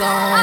gone.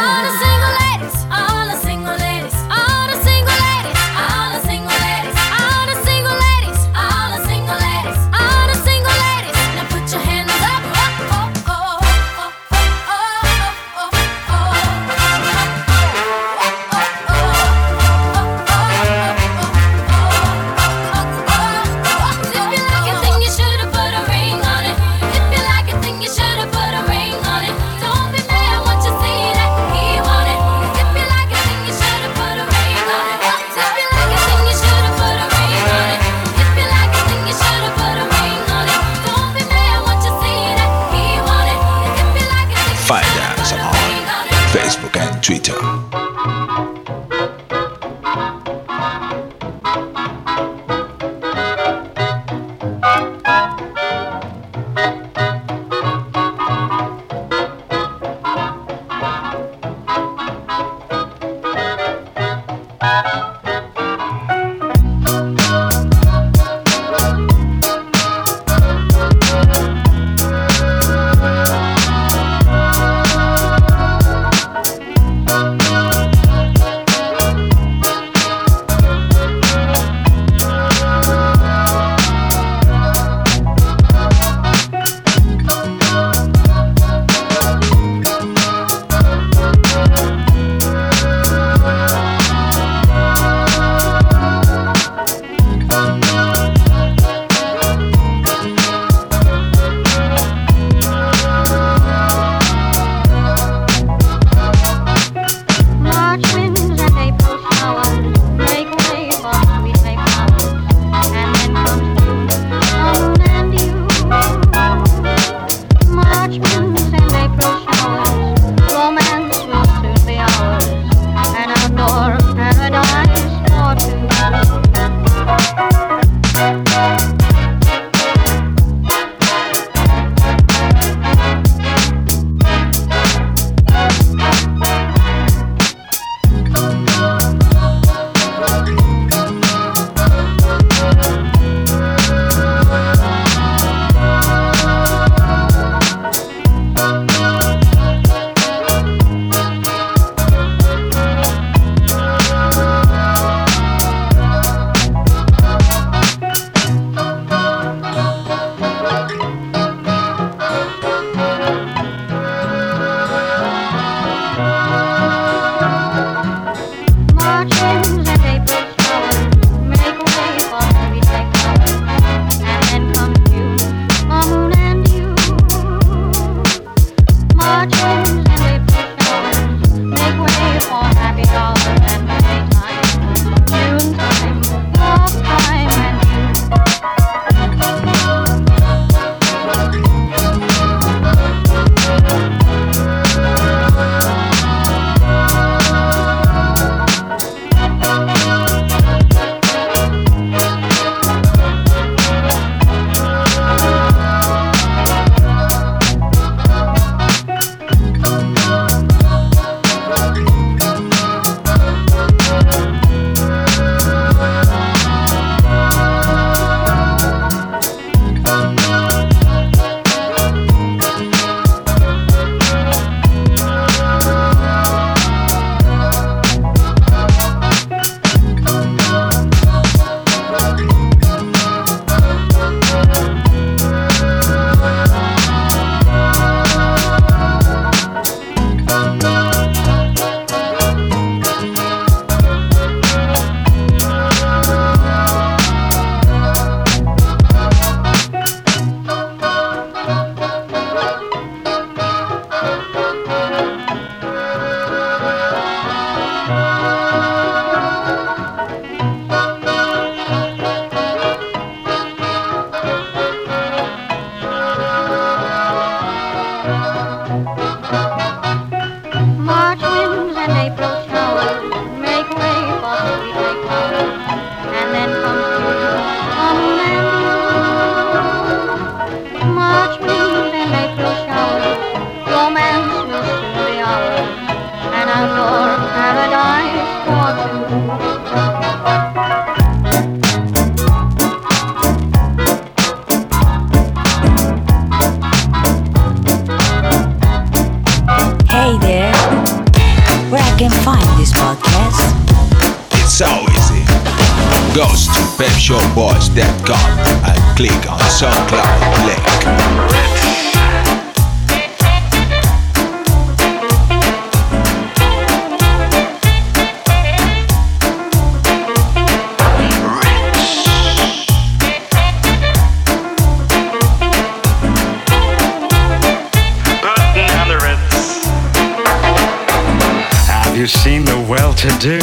to do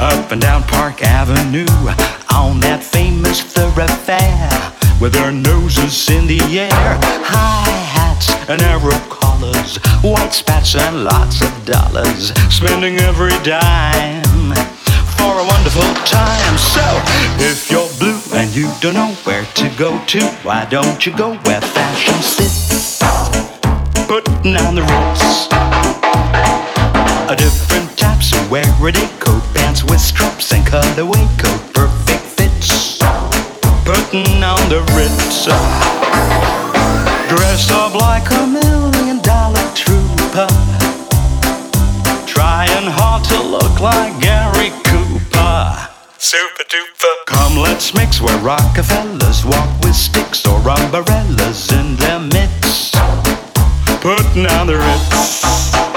up and down Park Avenue on that famous thoroughfare with their noses in the air, high hats and Arrow collars, white spats and lots of dollars, spending every dime for a wonderful time. So if you're blue and you don't know where to go to, why don't you go where fashion sits, putting on the roots. A different wear a day coat, pants with straps and cutaway coat, perfect fits, Putting on the Ritz. Dressed up like a million dollar trooper, trying hard to look like Gary Cooper. Super duper. Come, let's mix where Rockefellers walk with sticks or umbrellas in their midst. Putting on the Ritz.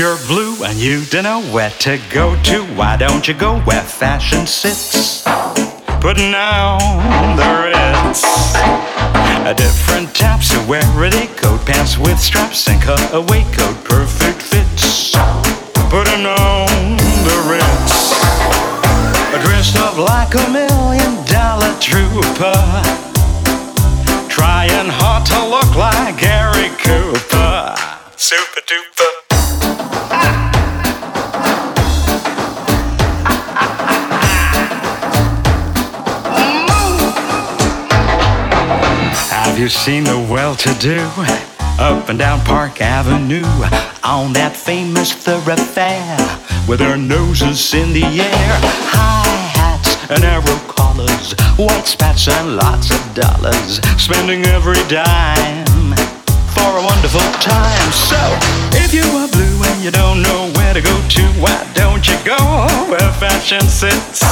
You're blue and you don't know where to go to, why don't you go where fashion sits? Putting on the Ritz. A different types to wear ready coat, pants with straps and cutaway coat, perfect fits. Putting on the Ritz. Dressed up like a million dollar trooper. Trying hard to look like Gary Cooper. Super duper. You seen the well-to-do up and down Park Avenue on that famous thoroughfare with their noses in the air, high hats and arrow collars, white spats and lots of dollars, spending every dime for a wonderful time. So, if you are blue and you don't know where to go to, why don't you go where fashion sits?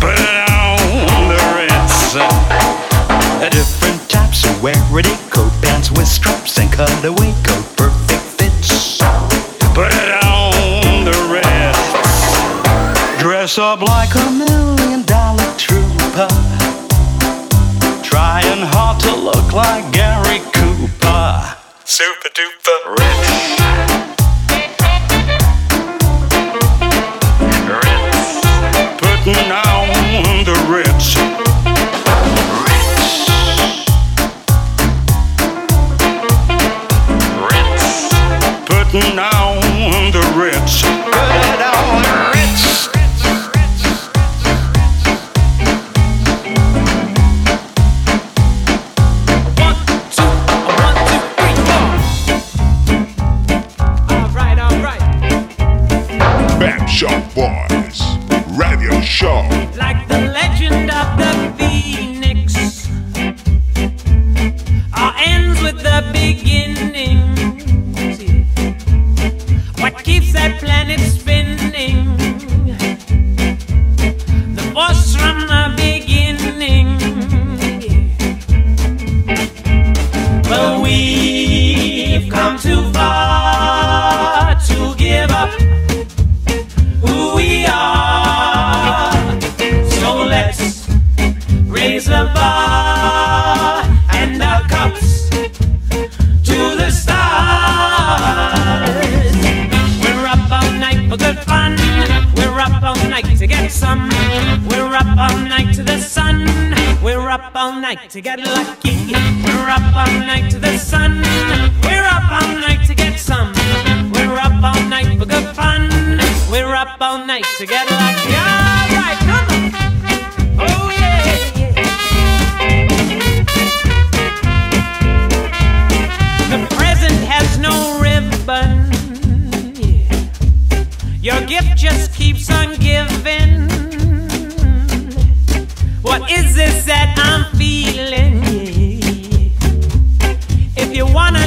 Put it on the Ritz. A different types of wear ready coat, pants with straps and cutaway coat, perfect fits. Put it on the Ritz. Dress up like a million dollar trooper. Trying hard to look like Gary Cooper. Super duper rich. On the Ritz. Put it on the Ritz. One, two, one, two, three, four. All right, all right. Shop Boys Radio Show. Like the legend of the beginning. But we've come too far to give up who we are. So let's raise the bar and our cups to the stars. We're up all night for good fun. We're up all night to get some. We're up all night to the sun. Up all night to get lucky. We're up all night to the sun. We're up all night to get some. We're up all night for good fun. We're up all night to get lucky. All right, come on. Oh yeah. The present has no ribbon. Your gift just keeps on giving. Is this that I'm feeling? If you wanna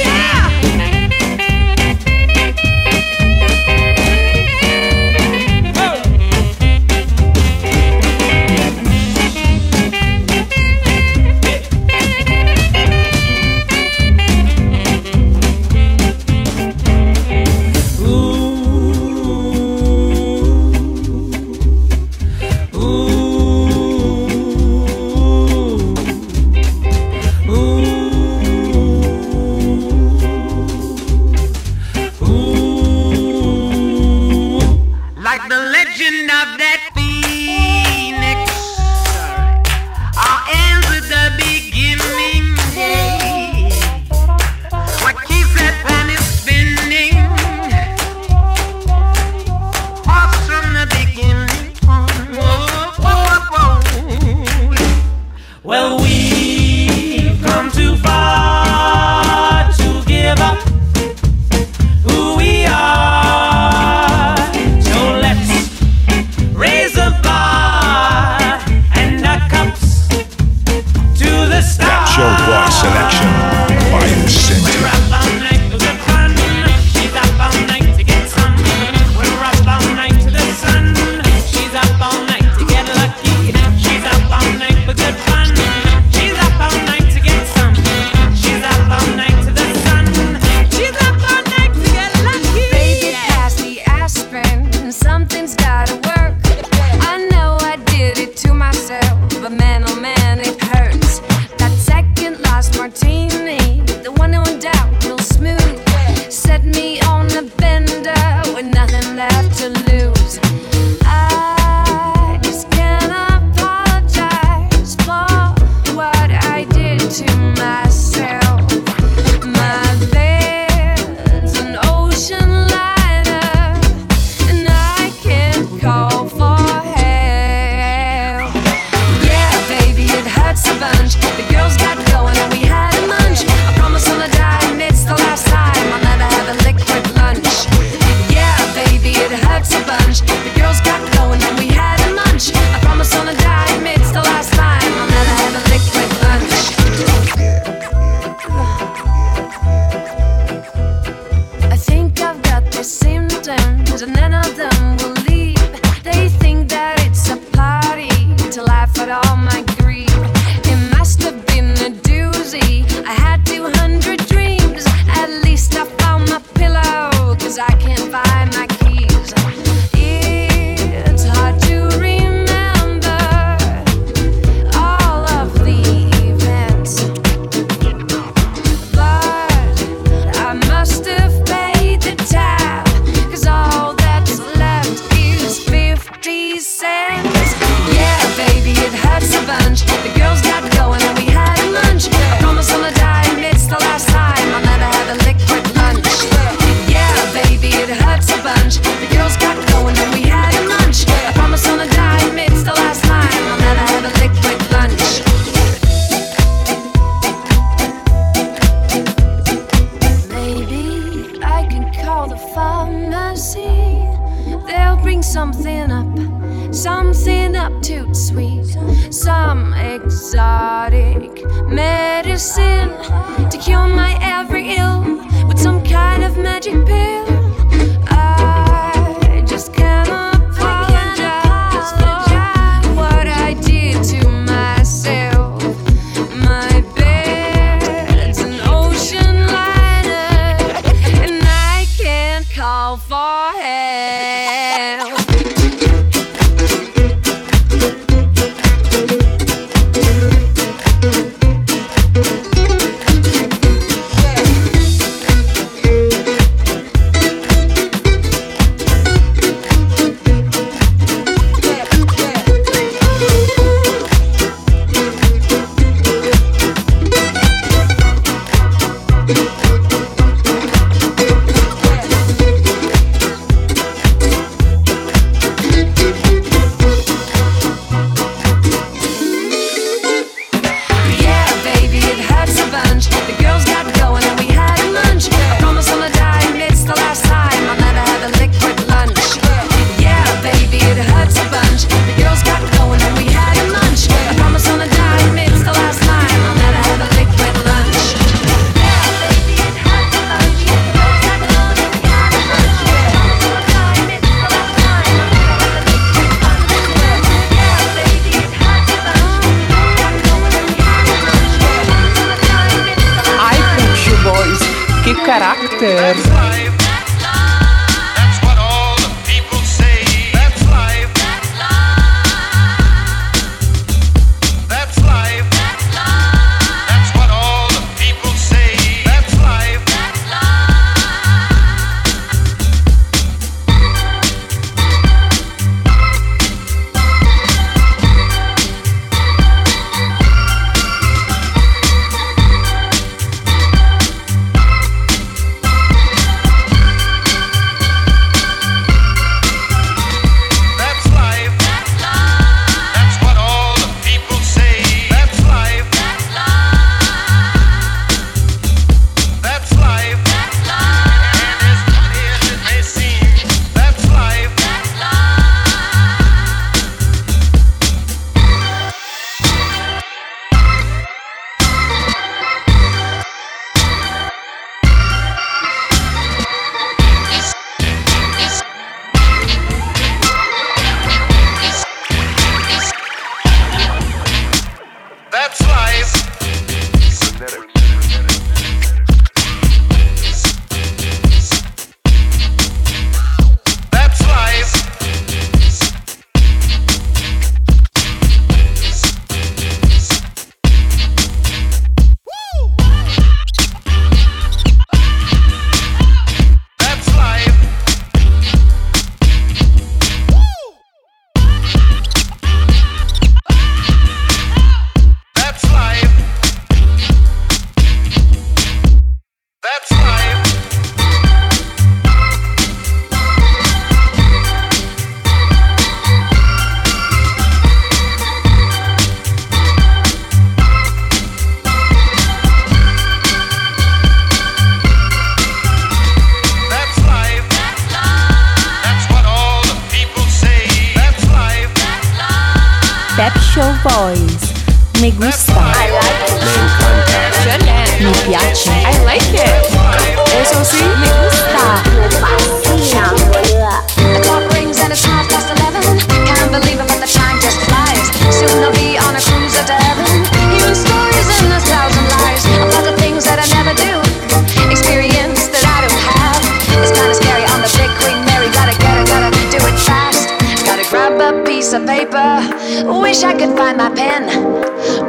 wish I could find my pen.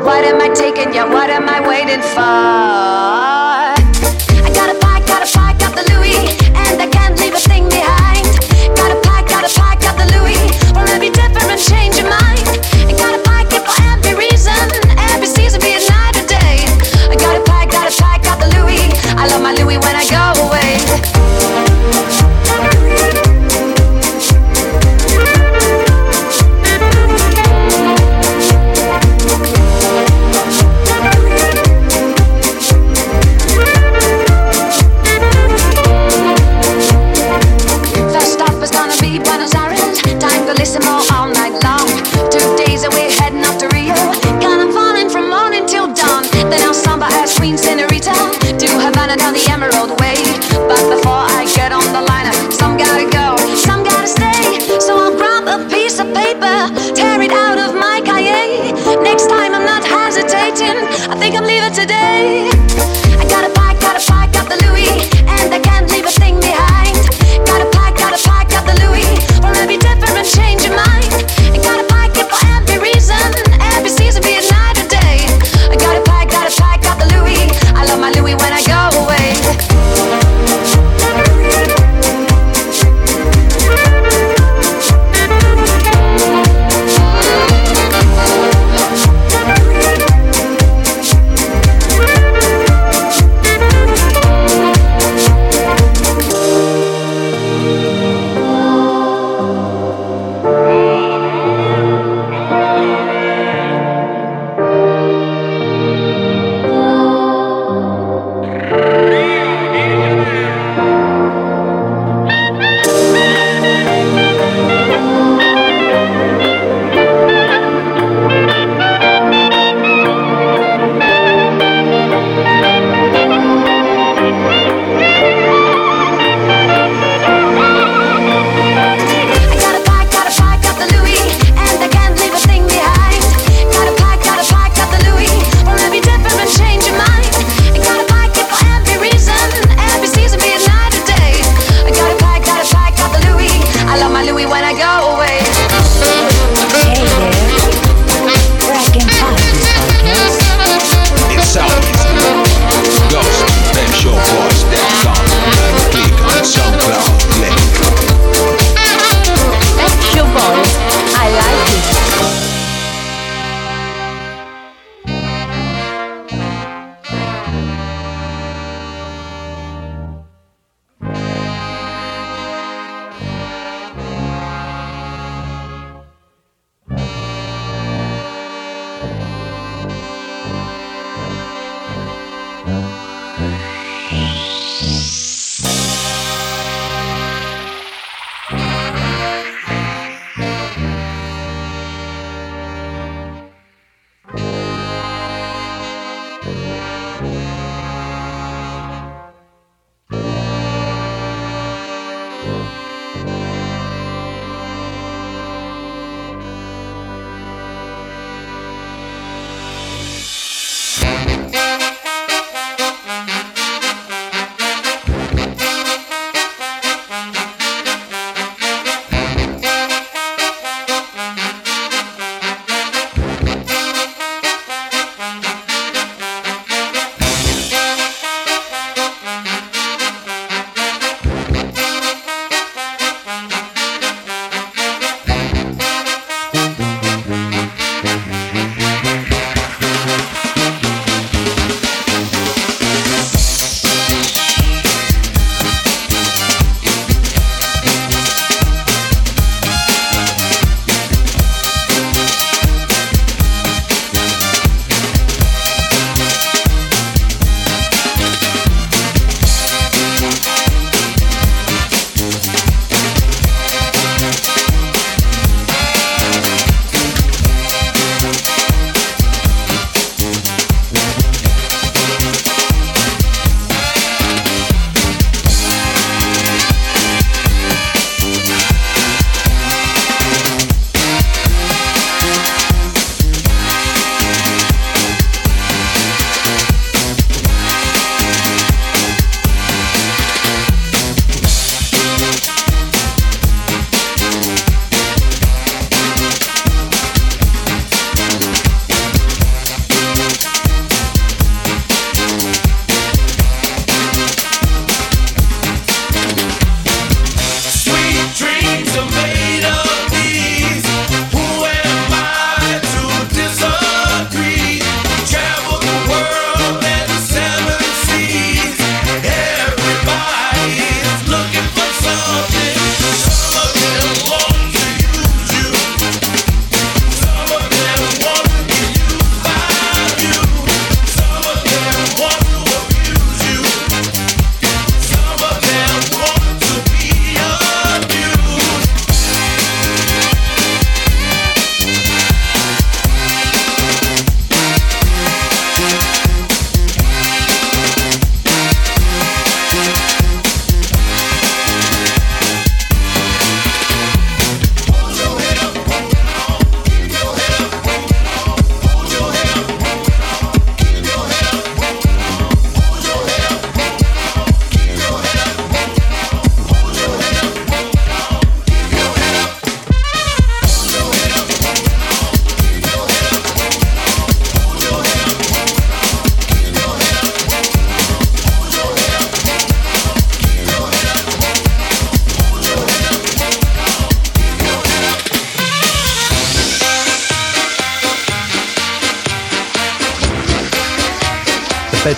What am I taking? Yeah, what am I waiting for?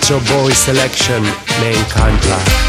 Pet boy Selection me encanta.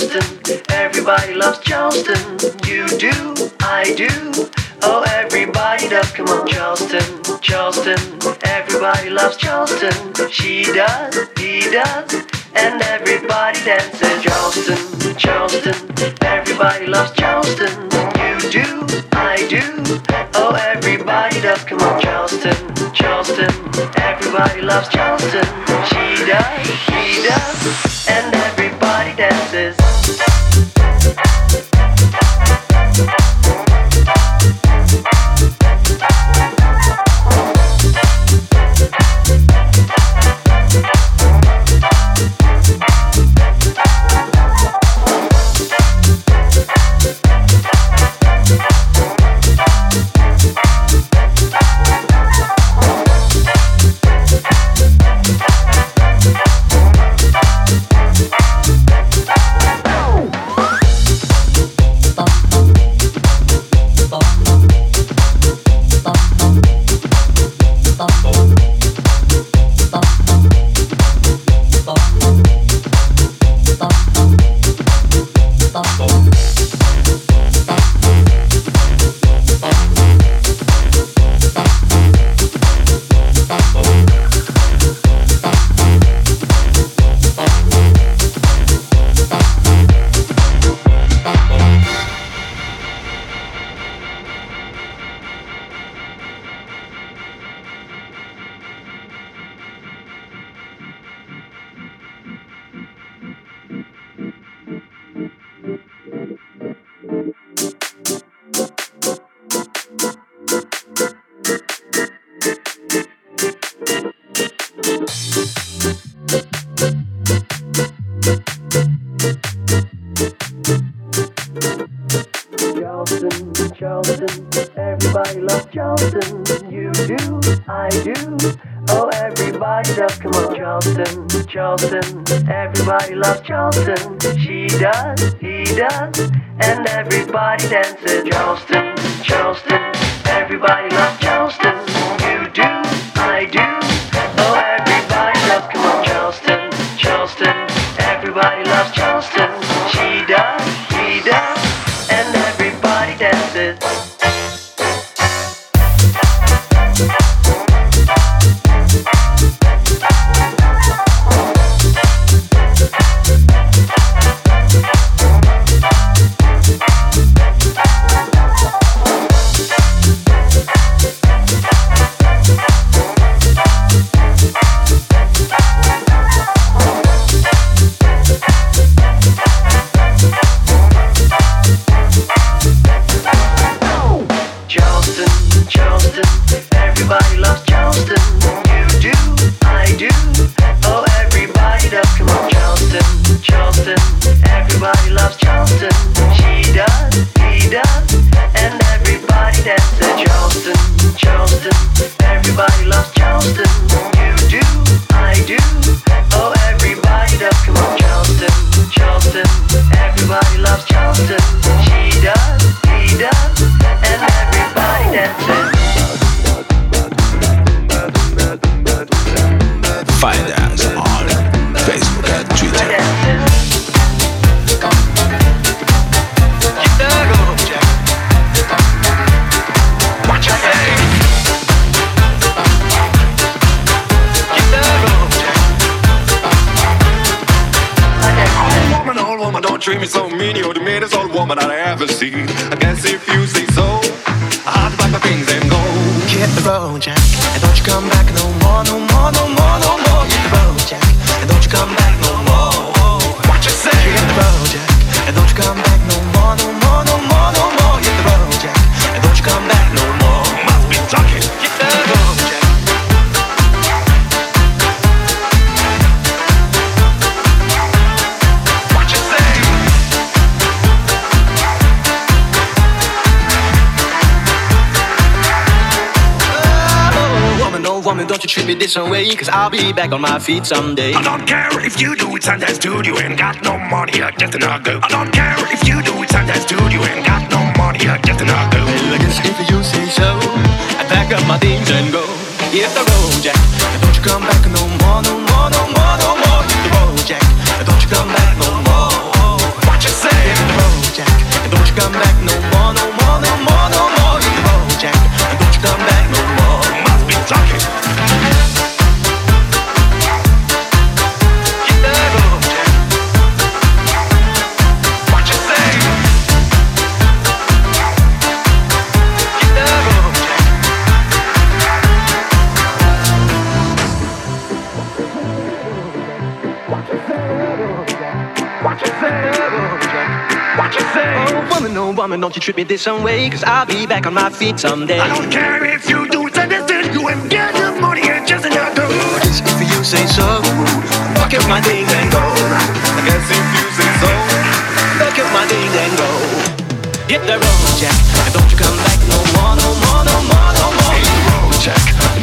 Charleston. Everybody loves Charleston. You do, I do. Oh, everybody does. Come on, Charleston, Charleston. Everybody loves Charleston. She does, he does. And everybody dances Charleston, Charleston. Everybody loves Charleston. You do, I do. Oh, everybody does. Come on, Charleston, Charleston. Everybody loves Charleston. She does, he does. And everybody chances. Charleston, Charleston, Everybody loves Charleston. She does, he does, and everybody dances. Charleston, Charleston. Everybody loves. Facebook. This way, cause I'll be back on my feet someday. I don't care if you do it Sunday studio ain't got no money, I just not go. I don't care if you do it Sunday studio ain't got no money, I just not go. Well, I guess if you say so, I pack up my things and go. Hit the road, Jack. Don't you come back no more, no more, no more, no more. Hit the road, Jack. Don't you come back no more. Woman, don't you treat me this some way, cause I'll be back on my feet someday. I don't care if you do it Sunday studio ain't got no money, I just. Yes, if you say so, pack up my things and go. I guess if you say so. Pack up my things and go. Hit the road, Jack, and don't you come back no more, no more, no more, no more. Hit the road, Jack.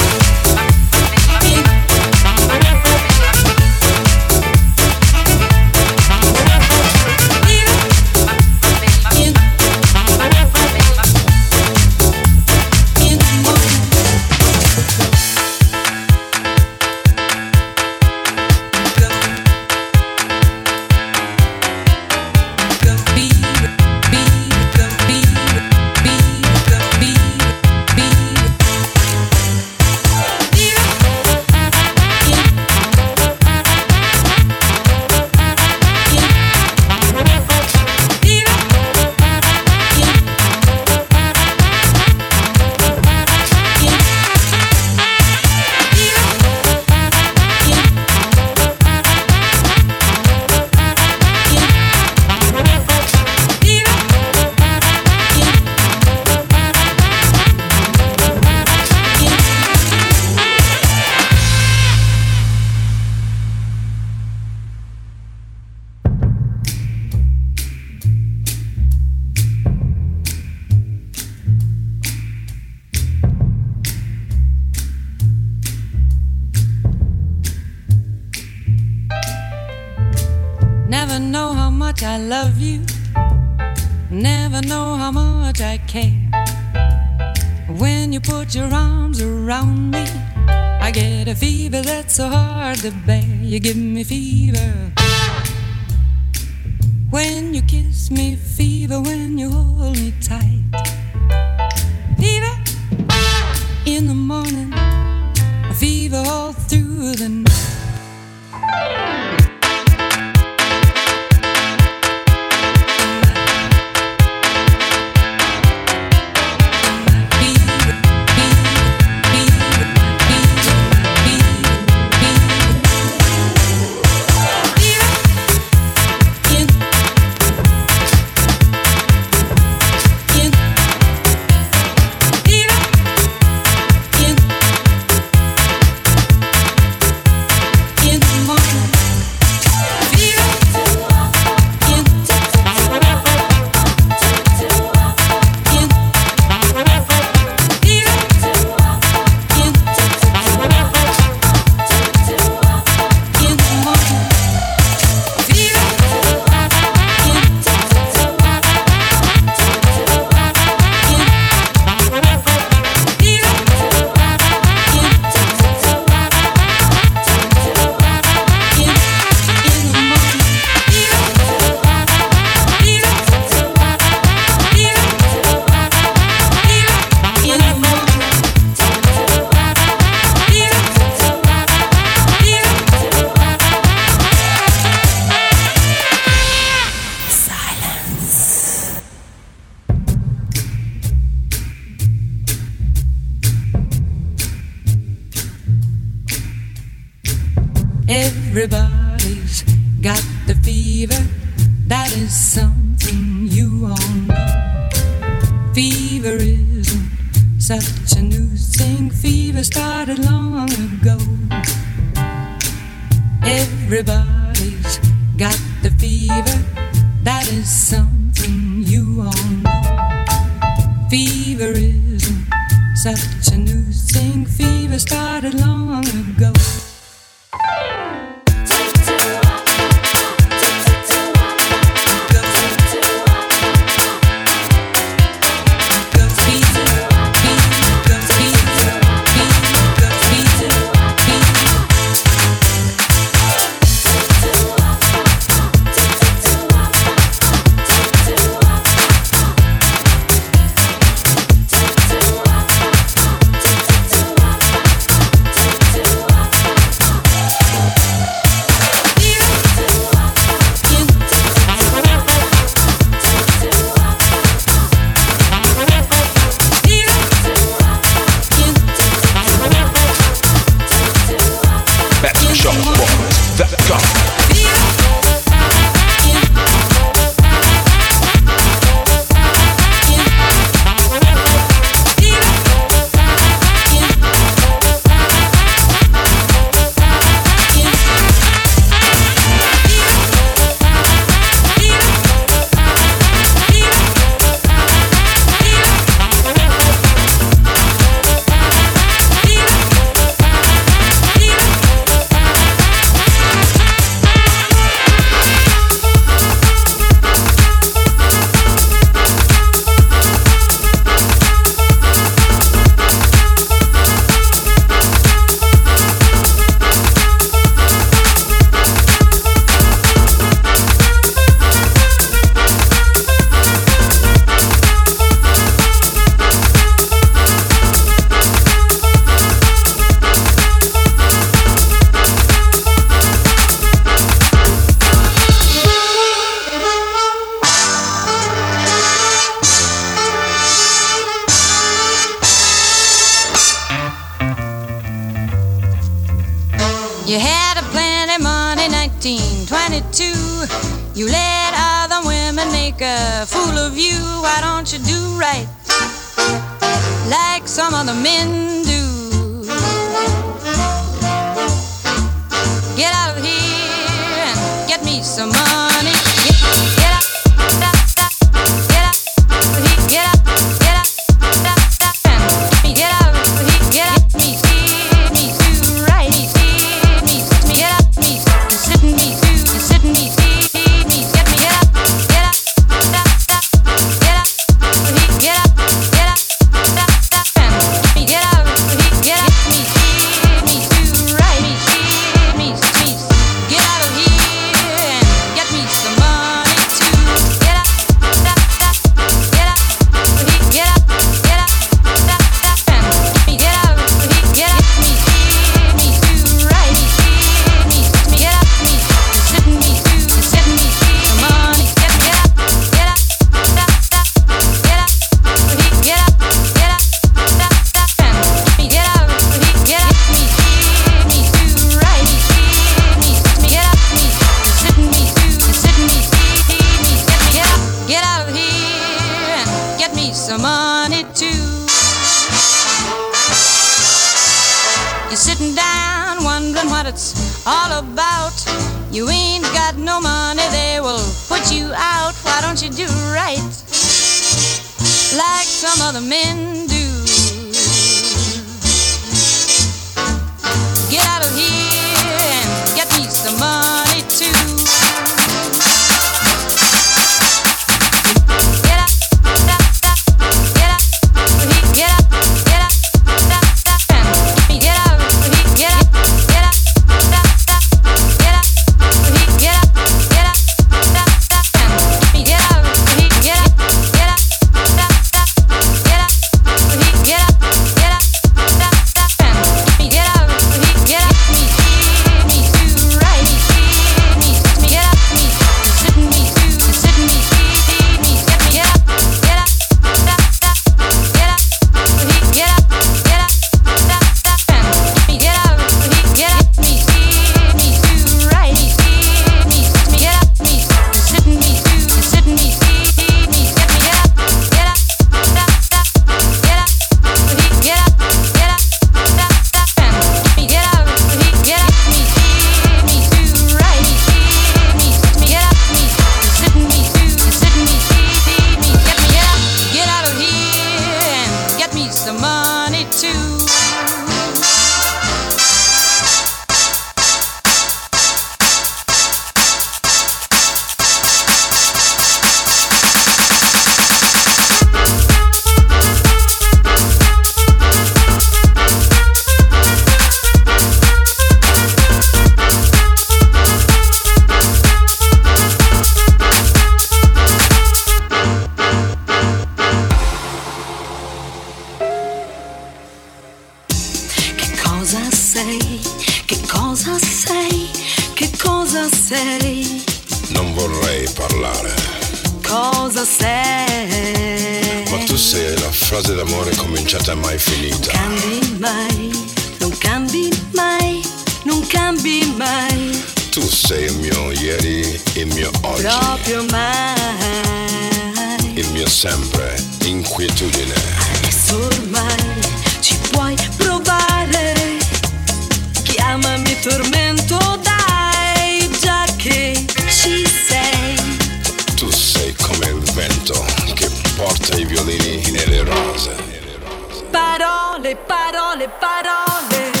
les paroles, les paroles.